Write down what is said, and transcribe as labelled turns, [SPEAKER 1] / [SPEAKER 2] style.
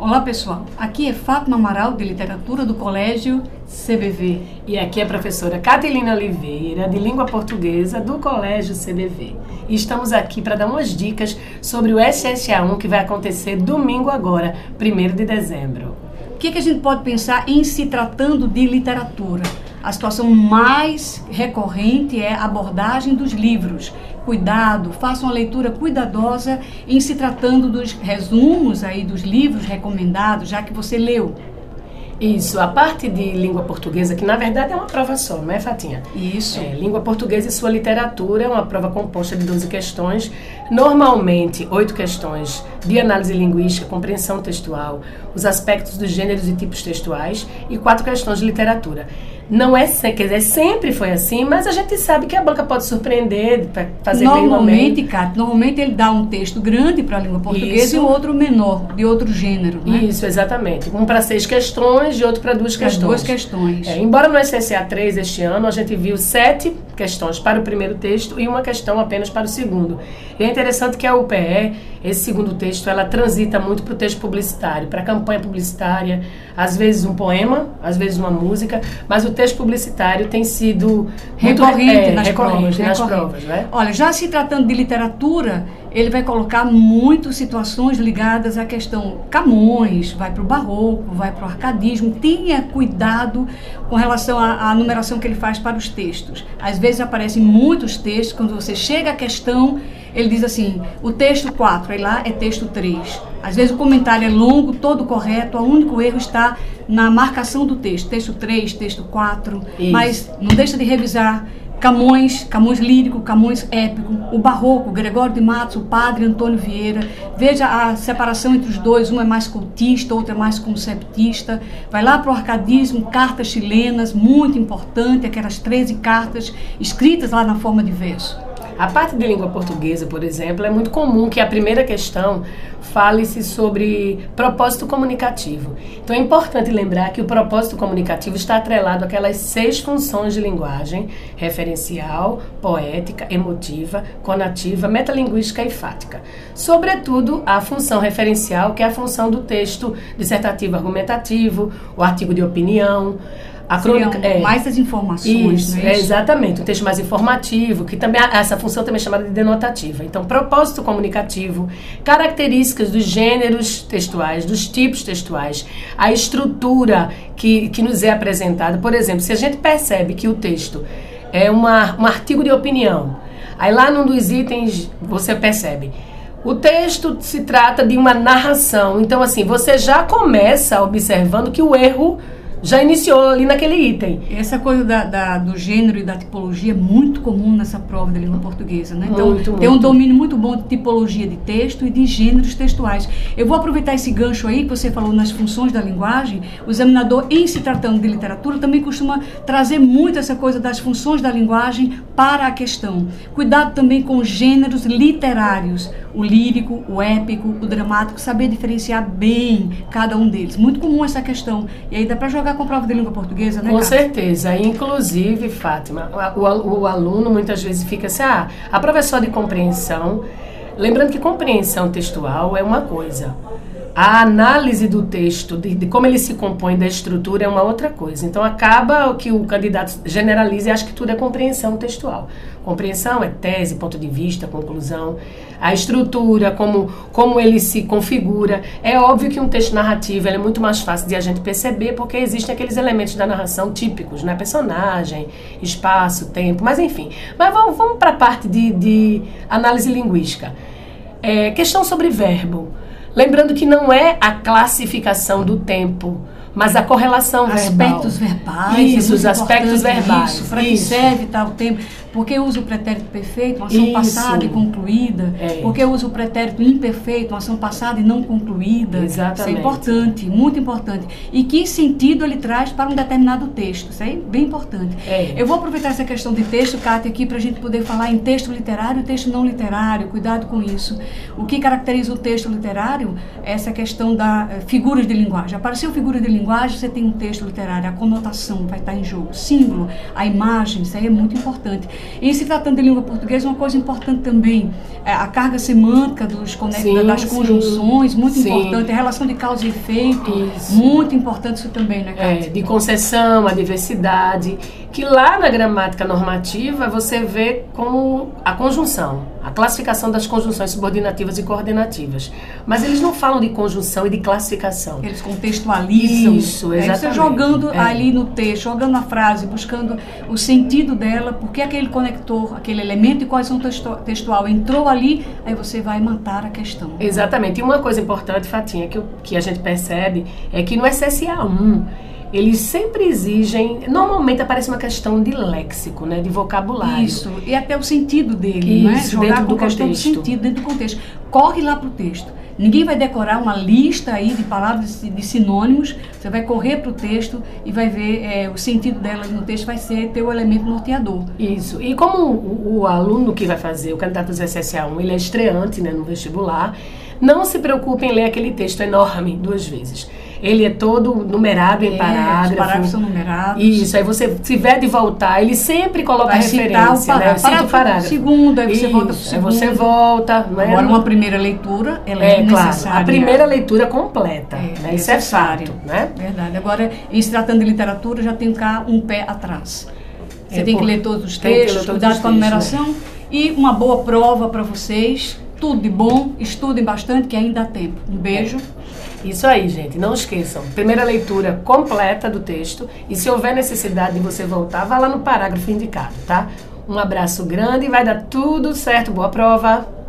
[SPEAKER 1] Olá pessoal, aqui é Fátima Amaral de Literatura do Colégio CBV.
[SPEAKER 2] E aqui é a professora Catilina Oliveira, de Língua Portuguesa do Colégio CBV. E estamos aqui para dar umas dicas sobre o SSA1 que vai acontecer domingo agora, 1 de dezembro.
[SPEAKER 1] O que, é que a gente pode pensar em se tratando de literatura? A situação mais recorrente é a abordagem dos livros cuidado, faça uma leitura cuidadosa em se tratando dos resumos aí dos livros recomendados, já que você leu.
[SPEAKER 2] Isso, a parte de língua portuguesa, que na verdade é uma prova só, não é, Fatinha?
[SPEAKER 1] Isso.
[SPEAKER 2] É, língua portuguesa e sua literatura é uma prova composta de 12 questões, normalmente oito questões de análise linguística, compreensão textual, os aspectos dos gêneros e tipos textuais e quatro questões de literatura. Não é, quer dizer, sempre foi assim, mas a gente sabe que a banca pode surpreender para fazer
[SPEAKER 1] Normalmente, Cátia, normalmente ele dá um texto grande para a língua portuguesa Isso. e outro menor, de outro gênero, né?
[SPEAKER 2] Isso, exatamente. Um para seis questões e outro para duas pra questões.
[SPEAKER 1] duas questões.
[SPEAKER 2] É, embora no SSA 3 este ano a gente viu sete questões para o primeiro texto e uma questão apenas para o segundo. E é interessante que a UPE, esse segundo texto, ela transita muito para o texto publicitário, para a campanha publicitária, às vezes um poema, às vezes uma música, mas o texto publicitário tem sido
[SPEAKER 1] recorrente é, nas recorrente provas.
[SPEAKER 2] Nas recorrente. provas né?
[SPEAKER 1] Olha, já se tratando de literatura, ele vai colocar muitas situações ligadas à questão Camões, vai para o barroco, vai para o arcadismo. Tenha cuidado com relação à, à, numeração que ele faz para os textos. Às vezes aparecem muitos textos, quando você chega à questão, ele diz assim, o texto 4, aí lá é texto 3. Às vezes o comentário é longo, todo correto, o único erro está na marcação do texto, texto 3, texto 4, Isso. mas não deixa de revisar Camões, Camões lírico, Camões épico, o barroco, Gregório de Matos, o padre Antônio Vieira. Veja a separação entre os dois, um é mais cultista, outro é mais conceptista. Vai lá para o arcadismo, cartas chilenas, muito importante, aquelas 13 cartas escritas lá na forma de verso.
[SPEAKER 2] A parte de língua portuguesa, por exemplo, é muito comum que a primeira questão fale-se sobre propósito comunicativo. Então é importante lembrar que o propósito comunicativo está atrelado àquelas seis funções de linguagem: referencial, poética, emotiva, conativa, metalinguística e fática. Sobretudo a função referencial, que é a função do texto dissertativo argumentativo, o artigo de opinião.
[SPEAKER 1] A crônica, é, mais as informações,
[SPEAKER 2] isso, é, é exatamente, um texto mais informativo, que também essa função também é chamada de denotativa. Então, propósito comunicativo, características dos gêneros textuais, dos tipos textuais, a estrutura que, que nos é apresentada. Por exemplo, se a gente percebe que o texto é uma, um artigo de opinião, aí lá num dos itens você percebe o texto se trata de uma narração. Então, assim, você já começa observando que o erro já iniciou ali naquele item.
[SPEAKER 1] Essa coisa da, da, do gênero e da tipologia é muito comum nessa prova da língua portuguesa, né? Então, muito, tem muito. um domínio muito bom de tipologia de texto e de gêneros textuais. Eu vou aproveitar esse gancho aí que você falou nas funções da linguagem. O examinador, em se tratando de literatura, também costuma trazer muito essa coisa das funções da linguagem para a questão. Cuidado também com gêneros literários, o lírico, o épico, o dramático, saber diferenciar bem cada um deles. Muito comum essa questão. E aí dá para jogar com prova de língua portuguesa, né?
[SPEAKER 2] Com certeza. Inclusive, Fátima, o, o, o, aluno muitas vezes fica assim: ah, a prova é só de compreensão. Lembrando que compreensão textual é uma coisa. A análise do texto, de, de, como ele se compõe da estrutura, é uma outra coisa. Então, acaba o que o candidato generaliza e acha que tudo é compreensão textual. Compreensão é tese, ponto de vista, conclusão. A estrutura, como, como ele se configura. É óbvio que um texto narrativo é muito mais fácil de a gente perceber, porque existem aqueles elementos da narração típicos, né? Personagem, espaço, tempo, mas enfim. Mas vamos, vamos para a parte de, de análise linguística. É, questão sobre verbo. Lembrando que não é a classificação do tempo, mas a correlação
[SPEAKER 1] aspectos
[SPEAKER 2] verbal.
[SPEAKER 1] verbais.
[SPEAKER 2] Isso, é os aspectos verbais.
[SPEAKER 1] Isso, para que serve tal tempo. Porque usa o pretérito perfeito, uma ação Isso. passada e concluída. É. Porque usa o pretérito imperfeito, uma ação passada e não concluída.
[SPEAKER 2] Exatamente.
[SPEAKER 1] Isso é importante, muito importante. E que sentido ele traz para um determinado texto. Isso é bem importante.
[SPEAKER 2] É.
[SPEAKER 1] Eu vou aproveitar essa questão de texto, Cátia, aqui para a gente poder falar em texto literário e texto não literário. Cuidado com isso. O que caracteriza o texto literário é essa questão da uh, figuras de linguagem. Apareceu figura de linguagem, você tem um texto literário, a conotação vai estar em jogo. Símbolo, a imagem, isso aí é muito importante. E se tratando de língua portuguesa, uma coisa importante também, é a carga semântica dos conecta, das conjunções, muito sim. importante, a relação de causa e efeito, isso. muito importante isso também, né,
[SPEAKER 2] Cátia? É, de concessão, a diversidade, que lá na gramática normativa você vê como a conjunção, a classificação das conjunções subordinativas e coordenativas. Mas eles não falam de conjunção e de classificação.
[SPEAKER 1] Eles contextualizam.
[SPEAKER 2] Isso, exatamente. É,
[SPEAKER 1] você jogando é. ali no texto, jogando na frase, buscando o sentido dela, porque aquele conector, aquele elemento e quais são textual entrou ali, aí você vai matar a questão.
[SPEAKER 2] Exatamente. E uma coisa importante, Fatinha, que, que a gente percebe é que no SSA 1 eles sempre exigem. Normalmente aparece uma questão de léxico, né, de vocabulário.
[SPEAKER 1] Isso, e até o sentido dele,
[SPEAKER 2] né? Isso,
[SPEAKER 1] né?
[SPEAKER 2] Jogar dentro do questão do
[SPEAKER 1] sentido, dentro do contexto. Corre lá para o texto. Ninguém vai decorar uma lista aí de palavras de sinônimos. Você vai correr para o texto e vai ver é, o sentido delas no texto vai ser teu elemento norteador.
[SPEAKER 2] Isso. E como o, o aluno que vai fazer o candidato do SSA1, ele é estreante né, no vestibular, não se preocupe em ler aquele texto enorme duas vezes. Ele é todo numerado em é, parágrafo. Os
[SPEAKER 1] parágrafos são numerados.
[SPEAKER 2] Isso, aí você se tiver de voltar, ele sempre coloca Vai referência, né?
[SPEAKER 1] Cita o parágrafo. Segundo, aí você Isso, volta o segundo.
[SPEAKER 2] Aí você volta.
[SPEAKER 1] Não é? Agora, uma primeira leitura, ela é, é claro.
[SPEAKER 2] A primeira leitura completa, é, né? Isso é fato, né?
[SPEAKER 1] Verdade. Agora, em se tratando de literatura, já tem cá um pé atrás. Você é, tem que ler todos os textos, cuidar com a numeração né? e uma boa prova para vocês. Tudo de bom, estudem bastante que ainda há tempo. Um beijo.
[SPEAKER 2] Isso aí, gente. Não esqueçam. Primeira leitura completa do texto. E se houver necessidade de você voltar, vá lá no parágrafo indicado, tá? Um abraço grande e vai dar tudo certo. Boa prova!